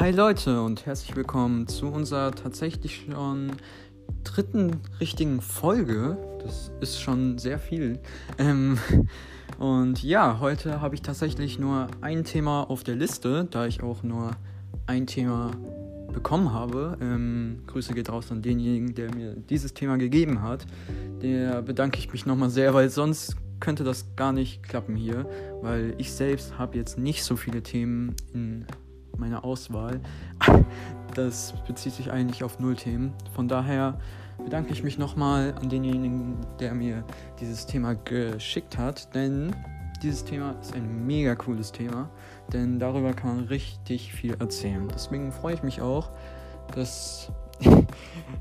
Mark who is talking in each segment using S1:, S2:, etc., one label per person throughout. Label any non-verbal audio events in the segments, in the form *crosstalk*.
S1: Hi Leute und herzlich willkommen zu unserer tatsächlich schon dritten richtigen Folge. Das ist schon sehr viel. Ähm, und ja, heute habe ich tatsächlich nur ein Thema auf der Liste, da ich auch nur ein Thema bekommen habe. Ähm, Grüße geht raus an denjenigen, der mir dieses Thema gegeben hat. Der bedanke ich mich nochmal sehr, weil sonst könnte das gar nicht klappen hier, weil ich selbst habe jetzt nicht so viele Themen in meiner Auswahl. *laughs* Das bezieht sich eigentlich auf null Themen. Von daher bedanke ich mich nochmal an denjenigen, der mir dieses Thema geschickt hat, denn dieses Thema ist ein mega cooles Thema, denn darüber kann man richtig viel erzählen. Deswegen freue ich mich auch, dass *laughs*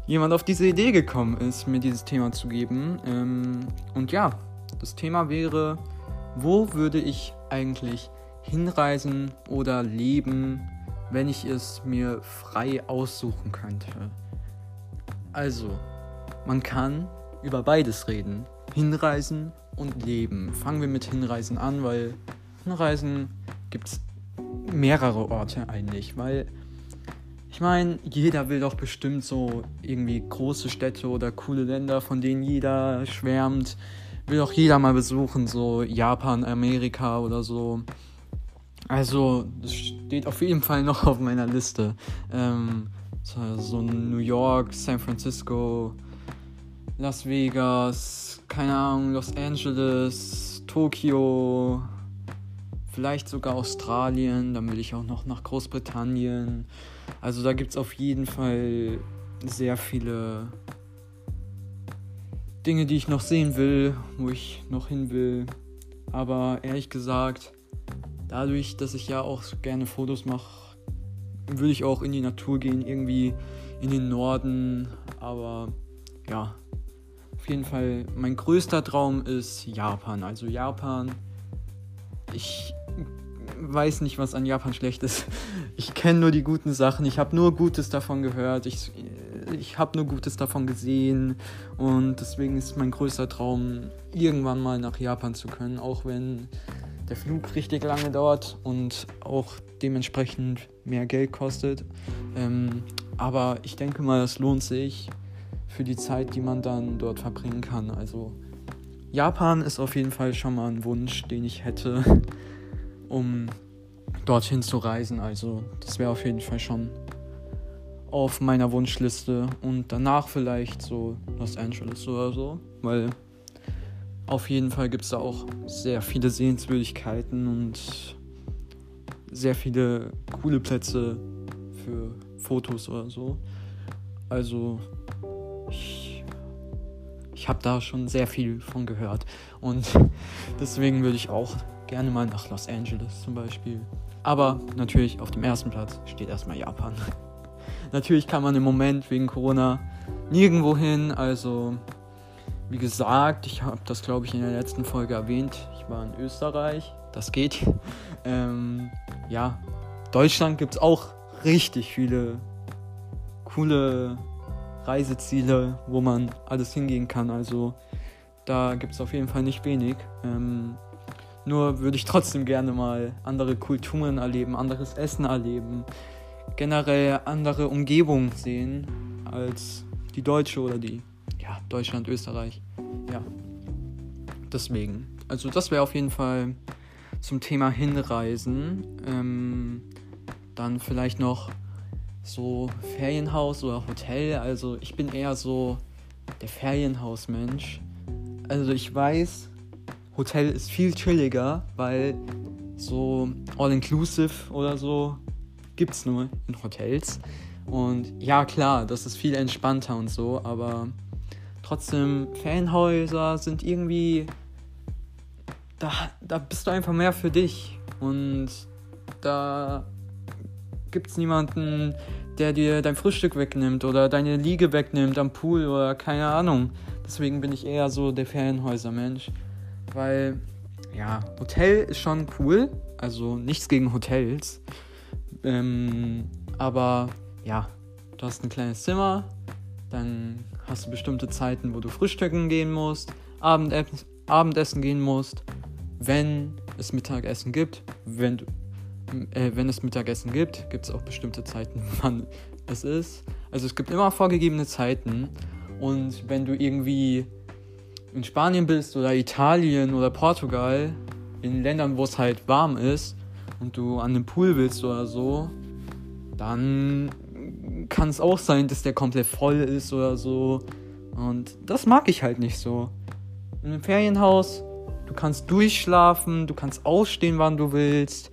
S1: jemand auf diese Idee gekommen ist, mir dieses Thema zu geben. Ähm, und ja, das Thema wäre, wo würde ich eigentlich hinreisen oder leben, wenn ich es mir frei aussuchen könnte? Also, man kann über beides reden. Hinreisen und leben. Fangen wir mit Hinreisen an, weil Hinreisen gibt es mehrere Orte eigentlich, weil ich meine, jeder will doch bestimmt so irgendwie große Städte oder coole Länder, von denen jeder schwärmt will auch jeder mal besuchen, so Japan, Amerika oder so. Also, das steht auf jeden Fall noch auf meiner Liste. Ähm, so New York, San Francisco, Las Vegas, keine Ahnung, Los Angeles, Tokio, vielleicht sogar Australien, dann will ich auch noch nach Großbritannien. Also da gibt es auf jeden Fall sehr viele Dinge, die ich noch sehen will, wo ich noch hin will. Aber ehrlich gesagt, dadurch, dass ich ja auch gerne Fotos mache, würde ich auch in die Natur gehen, irgendwie in den Norden. Aber ja, auf jeden Fall, mein größter Traum ist Japan. Also Japan, ich weiß nicht, was an Japan schlecht ist. *laughs* Ich kenne nur die guten Sachen. Ich habe nur Gutes davon gehört. Ich, ich habe nur Gutes davon gesehen. Und deswegen ist mein größter Traum, irgendwann mal nach Japan zu können. Auch wenn der Flug richtig lange dauert und auch dementsprechend mehr Geld kostet. Ähm, aber ich denke mal, es lohnt sich für die Zeit, die man dann dort verbringen kann. Also Japan ist auf jeden Fall schon mal ein Wunsch, den ich hätte *laughs* um dorthin zu reisen. Also das wäre auf jeden Fall schon auf meiner Wunschliste und danach vielleicht so Los Angeles oder so, weil auf jeden Fall gibt es da auch sehr viele Sehenswürdigkeiten und sehr viele coole Plätze für Fotos oder so. Also ich, ich habe da schon sehr viel von gehört und *laughs* deswegen würde ich auch gerne mal nach Los Angeles zum Beispiel. Aber natürlich auf dem ersten Platz steht erstmal Japan. *laughs* natürlich kann man im Moment wegen Corona nirgendwo hin. Also wie gesagt, ich habe das glaube ich in der letzten Folge erwähnt. Ich war in Österreich. Das geht. *laughs* Ähm, ja, Deutschland gibt es auch richtig viele coole Reiseziele, wo man alles hingehen kann. Also da gibt es auf jeden Fall nicht wenig. Ähm, nur würde ich trotzdem gerne mal andere Kulturen erleben, anderes Essen erleben, generell andere Umgebung sehen als die deutsche oder die, ja, Deutschland, Österreich. Ja. Deswegen. Also das wäre auf jeden Fall zum Thema Hinreisen. Ähm, dann vielleicht noch so Ferienhaus oder Hotel. Also ich bin eher so der Ferienhausmensch. Also ich weiß, Hotel ist viel chilliger, weil so All-Inclusive oder so gibt es nur in Hotels. Und ja, klar, das ist viel entspannter und so, aber trotzdem, Fanhäuser sind irgendwie. Da, da bist du einfach mehr für dich. Und da gibt es niemanden, der dir dein Frühstück wegnimmt oder deine Liege wegnimmt am Pool oder keine Ahnung. Deswegen bin ich eher so der Ferienhäuser-Mensch weil ja, Hotel ist schon cool, also nichts gegen Hotels. Ähm, aber ja, du hast ein kleines Zimmer, dann hast du bestimmte Zeiten, wo du frühstücken gehen musst, Abendessen, gehen musst, wenn es Mittagessen gibt, wenn du, äh, wenn es Mittagessen gibt, gibt es auch bestimmte Zeiten, *laughs* wann es ist. Also es gibt immer vorgegebene Zeiten. Und wenn du irgendwie in Spanien bist oder Italien oder Portugal, in Ländern, wo es halt warm ist und du an den Pool willst oder so, dann kann es auch sein, dass der komplett voll ist oder so. Und das mag ich halt nicht so. In einem Ferienhaus, du kannst durchschlafen, du kannst aufstehen, wann du willst,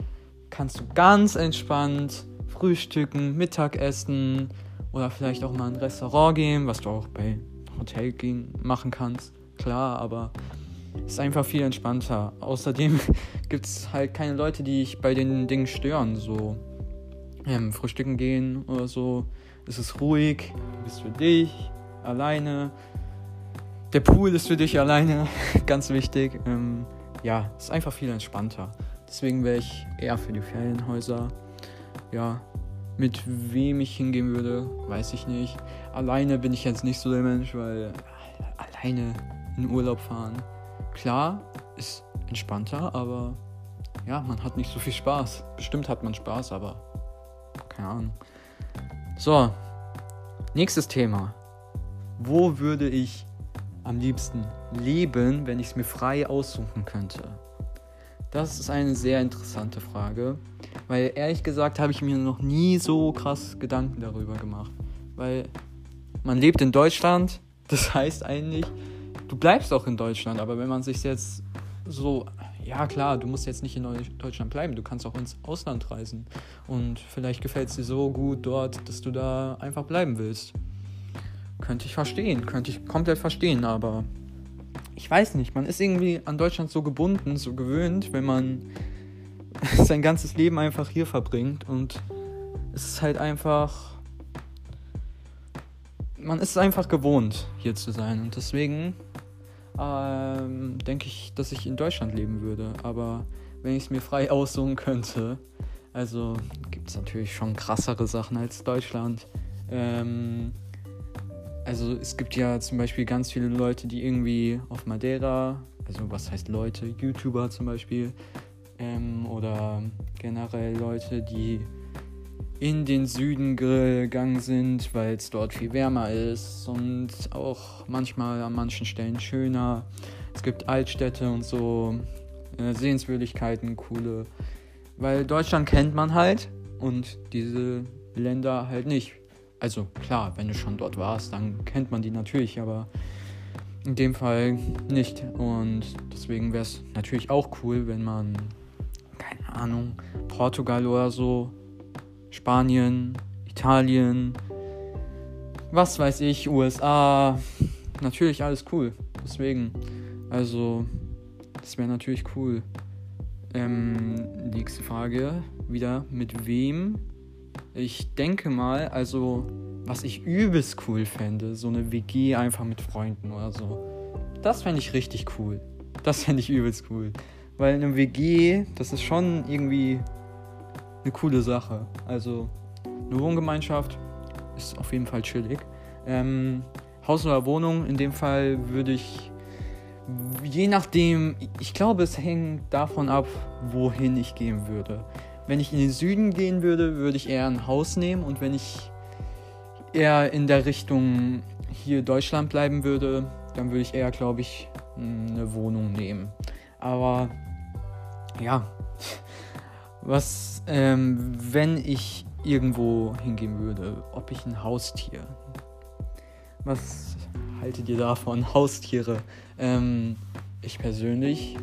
S1: kannst du ganz entspannt frühstücken, Mittagessen oder vielleicht auch mal in ein Restaurant gehen, was du auch bei Hotel gehen machen kannst. Klar, aber ist einfach viel entspannter. Außerdem *laughs* gibt es halt keine Leute, die dich bei den Dingen stören. So ähm, frühstücken gehen oder so. Es ist ruhig, du bist für dich, alleine. Der Pool ist für dich alleine, *laughs* ganz wichtig. Ähm, ja, ist einfach viel entspannter. Deswegen wäre ich eher für die Ferienhäuser. Ja, mit wem ich hingehen würde, weiß ich nicht. Alleine bin ich jetzt nicht so der Mensch, weil alleine in Urlaub fahren, klar, ist entspannter, aber ja, man hat nicht so viel Spaß. Bestimmt hat man Spaß, aber keine Ahnung. So, nächstes Thema. Wo würde ich am liebsten leben, wenn ich es mir frei aussuchen könnte? Das ist eine sehr interessante Frage, weil ehrlich gesagt habe ich mir noch nie so krass Gedanken darüber gemacht. Weil man lebt in Deutschland, *laughs* das heißt eigentlich, du bleibst auch in Deutschland, aber wenn man sich jetzt so, ja klar, du musst jetzt nicht in Deutschland bleiben, du kannst auch ins Ausland reisen und vielleicht gefällt es dir so gut dort, dass du da einfach bleiben willst. Könnte ich verstehen, könnte ich komplett verstehen, aber ich weiß nicht, man ist irgendwie an Deutschland so gebunden, so gewöhnt, wenn man *laughs* sein ganzes Leben einfach hier verbringt und es ist halt einfach man ist einfach gewohnt, hier zu sein. Und deswegen ähm, denke ich, dass ich in Deutschland leben würde. Aber wenn ich es mir frei *laughs* aussuchen könnte, also gibt es natürlich schon krassere Sachen als Deutschland. Ähm, also es gibt ja zum Beispiel ganz viele Leute, die irgendwie auf Madeira, also was heißt Leute, YouTuber zum Beispiel, ähm, oder generell Leute, die in den Süden gegangen sind, weil es dort viel wärmer ist und auch manchmal an manchen Stellen schöner. Es gibt Altstädte und so, äh, Sehenswürdigkeiten, coole. Weil Deutschland kennt man halt und diese Länder halt nicht. Also klar, wenn du schon dort warst, dann kennt man die natürlich, aber in dem Fall nicht. Und deswegen wäre es natürlich auch cool, wenn man, keine Ahnung, Portugal oder so Spanien, Italien, was weiß ich, USA. Natürlich alles cool. Deswegen, also, das wäre natürlich cool. Ähm, nächste Frage wieder, mit wem? Ich denke mal, also, was ich übelst cool fände, so eine WG einfach mit Freunden oder so. Das fände ich richtig cool. Das fände ich übelst cool. Weil eine WG, das ist schon irgendwie eine coole Sache. Also eine Wohngemeinschaft ist auf jeden Fall chillig. Ähm, Haus oder Wohnung, in dem Fall würde ich, je nachdem, ich glaube, es hängt davon ab, wohin ich gehen würde. Wenn ich in den Süden gehen würde, würde ich eher ein Haus nehmen und wenn ich eher in der Richtung hier Deutschland bleiben würde, dann würde ich eher, glaube ich, eine Wohnung nehmen. Aber ja, was, ähm, wenn ich irgendwo hingehen würde, ob ich ein Haustier. Was haltet ihr davon? *laughs* Haustiere. Ähm, ich persönlich,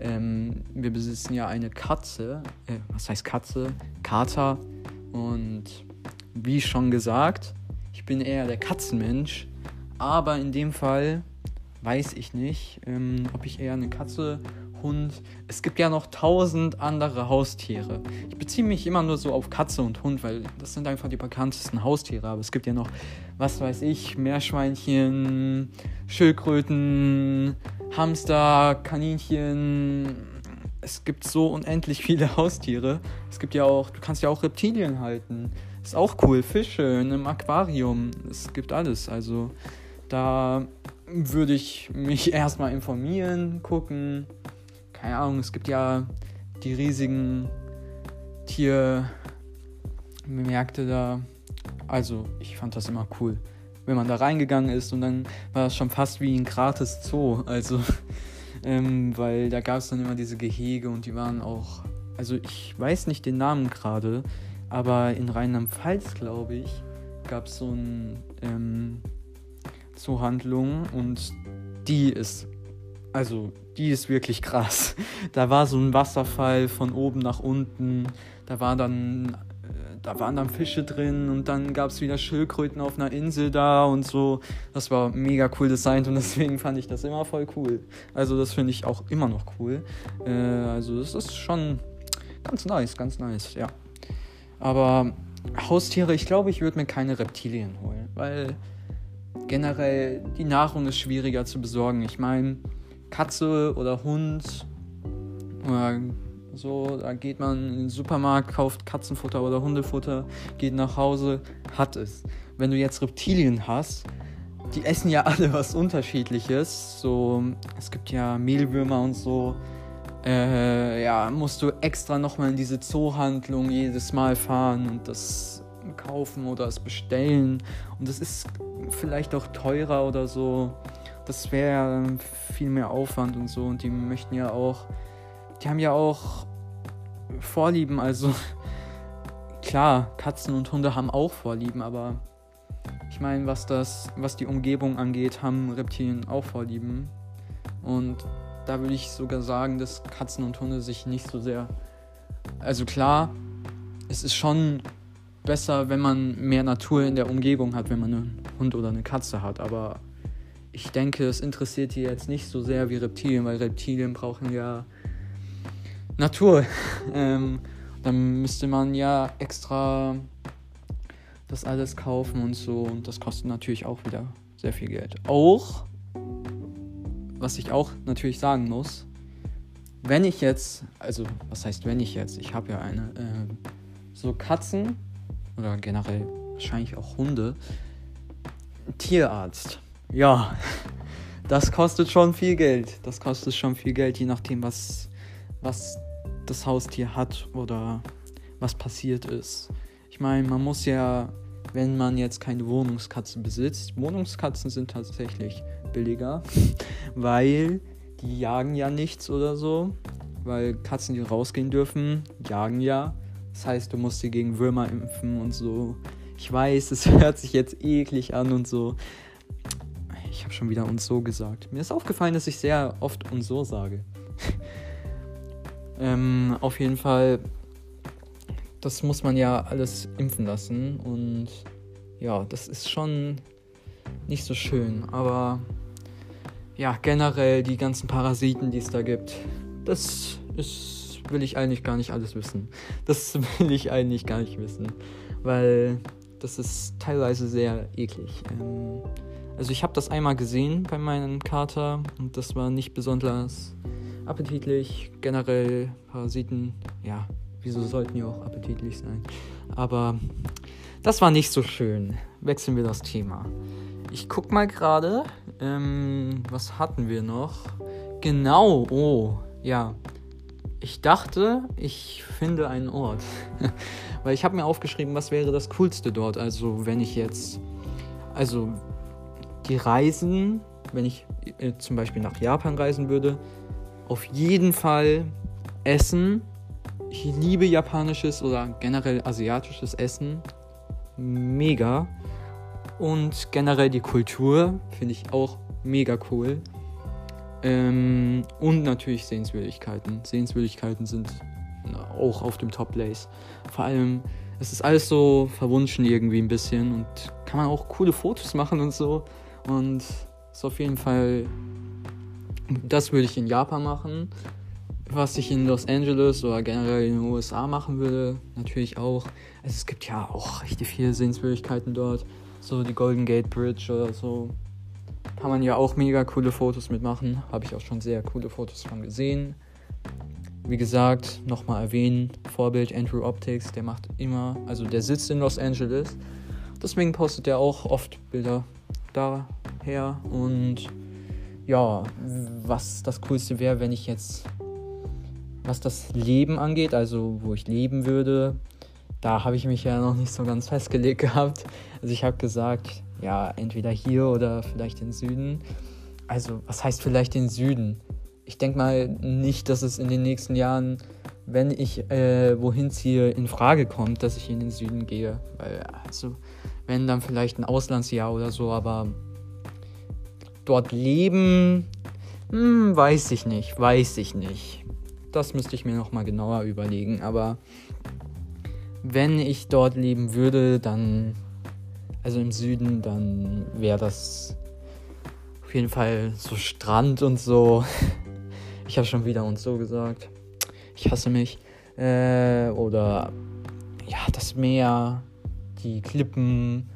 S1: ähm, wir besitzen ja eine Katze. Äh, was heißt Katze? Kater. Und wie schon gesagt, ich bin eher der Katzenmensch. Aber in dem Fall weiß ich nicht, ähm, ob ich eher eine Katze Hund. Es gibt ja noch tausend andere Haustiere. Ich beziehe mich immer nur so auf Katze und Hund, weil das sind einfach die bekanntesten Haustiere. Aber es gibt ja noch, was weiß ich, Meerschweinchen, Schildkröten, Hamster, Kaninchen. Es gibt so unendlich viele Haustiere. Es gibt ja auch, du kannst ja auch Reptilien halten. Ist auch cool. Fische in einem Aquarium. Es gibt alles. Also da würde ich mich *laughs* erstmal informieren, gucken, keine Ahnung, es gibt ja die riesigen Tiermärkte da. Also, ich fand das immer cool. Wenn man da reingegangen ist und dann war das schon fast wie ein gratis Zoo. Also, *laughs* ähm, weil da gab es dann immer diese Gehege und die waren auch. Also, ich weiß nicht den Namen gerade, aber in Rheinland-Pfalz, glaube ich, gab es so ein ähm, Zoohandlung und die ist, also die ist wirklich krass. Da war so ein Wasserfall von oben nach unten, da war dann, äh, da waren dann Fische drin und dann gab es wieder Schildkröten auf einer Insel da und so. Das war mega cool designt und *laughs* deswegen fand ich das immer voll cool. Also das finde ich auch immer noch cool. Äh, also das ist schon ganz nice, ganz nice, ja. Aber Haustiere, ich glaube, ich würde mir keine Reptilien holen, weil generell die Nahrung ist schwieriger zu besorgen. Ich meine, Katze oder Hund oder so, da geht man in den Supermarkt, kauft Katzenfutter oder Hundefutter, geht nach Hause, hat es. Wenn du jetzt Reptilien hast, die essen ja alle was Unterschiedliches. So, es gibt ja Mehlwürmer und so. Äh, ja, musst du extra nochmal in diese Zoohandlung jedes Mal fahren und das kaufen oder es bestellen. Und das ist vielleicht auch teurer oder so. Das wäre viel mehr Aufwand und so. Und die möchten ja auch, die haben ja auch Vorlieben. Also *laughs* klar, Katzen und Hunde haben auch Vorlieben, aber ich meine, was das, was die Umgebung angeht, haben Reptilien auch Vorlieben. Und da würde ich sogar sagen, dass Katzen und Hunde sich nicht so sehr. Also klar, es ist schon besser, wenn man mehr Natur in der Umgebung hat, wenn man einen Hund oder eine Katze hat. Aber ich denke, es interessiert die jetzt nicht so sehr wie Reptilien, weil Reptilien brauchen ja Natur. *laughs* ähm, dann müsste man ja extra das alles kaufen und so. Und das kostet natürlich auch wieder sehr viel Geld. Auch, was ich auch natürlich sagen muss, wenn ich jetzt, also was heißt wenn ich jetzt, ich habe ja eine, äh, so Katzen oder generell wahrscheinlich auch Hunde. Tierarzt. Ja, das kostet schon viel Geld. Das kostet schon viel Geld, je nachdem, was, was das Haustier hat oder was passiert ist. Ich meine, man muss ja, wenn man jetzt keine Wohnungskatze besitzt, Wohnungskatzen sind tatsächlich billiger, *laughs* weil die jagen ja nichts oder so. Weil Katzen, die rausgehen dürfen, jagen ja. Das heißt, du musst sie gegen Würmer impfen und so. Ich weiß, *laughs* es hört sich jetzt eklig an und so. Ich habe schon wieder und so gesagt. Mir ist aufgefallen, dass ich sehr oft und so sage. *laughs* ähm, auf jeden Fall, das muss man ja alles impfen lassen und ja, das ist schon nicht so schön. Aber ja, generell die ganzen Parasiten, die es da gibt, das ist will ich eigentlich gar nicht alles wissen. Das *laughs* will ich eigentlich gar nicht wissen, weil das ist teilweise sehr eklig. Ähm, also ich habe das einmal gesehen bei meinem Kater und das war nicht besonders appetitlich. Generell Parasiten, ja, wieso sollten die auch appetitlich sein? Aber das war nicht so schön. Wechseln wir das Thema. Ich guck mal gerade, ähm, was hatten wir noch? Genau, oh, ja, ich dachte, ich finde einen Ort. *laughs* Weil ich habe mir aufgeschrieben, was wäre das Coolste dort. Also wenn ich jetzt, also die Reisen, wenn ich äh, zum Beispiel nach Japan reisen würde, auf jeden Fall Essen. Ich liebe japanisches oder generell asiatisches Essen. Mega. Und generell die Kultur finde ich auch mega cool. Ähm, und natürlich Sehenswürdigkeiten. Sehenswürdigkeiten sind auch auf dem Top Place. Vor allem, es ist alles so verwunschen irgendwie ein bisschen und kann man auch coole Fotos machen und so. Und ist auf jeden Fall, das würde ich in Japan machen. Was ich in Los Angeles oder generell in den USA machen würde, natürlich auch. Also es gibt ja auch richtig viele Sehenswürdigkeiten dort. So die Golden Gate Bridge oder so. Kann man ja auch mega coole Fotos mitmachen. Habe ich auch schon sehr coole Fotos von gesehen. Wie gesagt, nochmal erwähnen, Vorbild Andrew Optics, der macht immer, also der sitzt in Los Angeles. Deswegen postet er auch oft Bilder daher. Und ja, was das Coolste wäre, wenn ich jetzt was das Leben angeht, also wo ich leben würde, da habe ich mich ja noch nicht so ganz festgelegt *laughs* gehabt. Also ich habe gesagt, ja, entweder hier oder vielleicht in Süden. Also was heißt vielleicht den Süden? Ich denke mal nicht, dass es in den nächsten Jahren, wenn ich äh, wohin ziehe, in Frage kommt, dass ich in den Süden gehe. Weil, also, wenn dann vielleicht ein Auslandsjahr oder so, aber dort leben, hm, weiß ich nicht, weiß ich nicht. Das müsste ich mir nochmal genauer überlegen. Aber wenn ich dort leben würde, dann, also im Süden, dann wäre das auf jeden Fall so Strand und so. *laughs* Ich habe schon wieder und so gesagt. Ich hasse mich. Äh, oder ja, das Meer, die Klippen,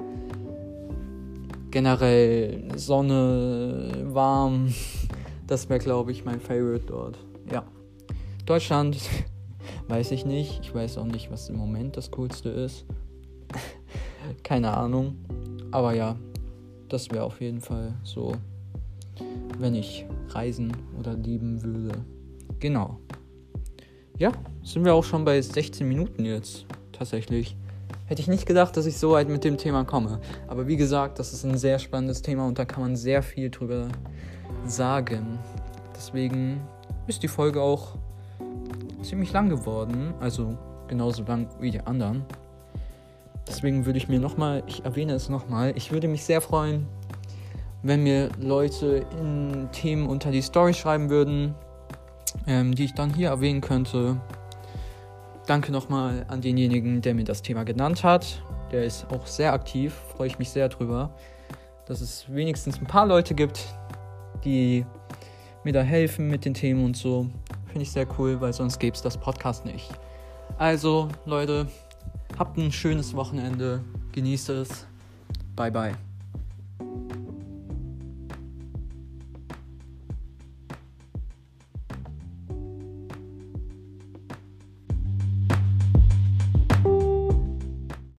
S1: generell Sonne, warm. *laughs* Das wäre, glaube ich, mein Favorite dort. Ja. Deutschland *laughs* weiß ich nicht. Ich weiß auch nicht, was im Moment das Coolste ist. *laughs* Keine Ahnung. Aber ja, das wäre auf jeden Fall so, wenn ich reisen oder lieben würde. Genau. Ja, sind wir auch schon bei 16 Minuten jetzt. Tatsächlich. Hätte ich nicht gedacht, dass ich so weit mit dem Thema komme. Aber wie gesagt, das ist ein sehr spannendes Thema und da kann man sehr viel drüber sagen. Deswegen ist die Folge auch ziemlich lang geworden. Also genauso lang wie die anderen. Deswegen würde ich mir nochmal, ich erwähne es nochmal, ich würde mich sehr freuen, wenn mir Leute in Themen unter die Story schreiben würden, ähm, die ich dann hier erwähnen könnte. Danke nochmal an denjenigen, der mir das Thema genannt hat. Der ist auch sehr aktiv, freue ich mich sehr drüber, dass es wenigstens ein paar Leute gibt, die mir da helfen mit den Themen und so. Finde ich sehr cool, weil sonst gäbe es das Podcast nicht. Also, Leute, habt ein schönes Wochenende. Genießt es. Bye, bye.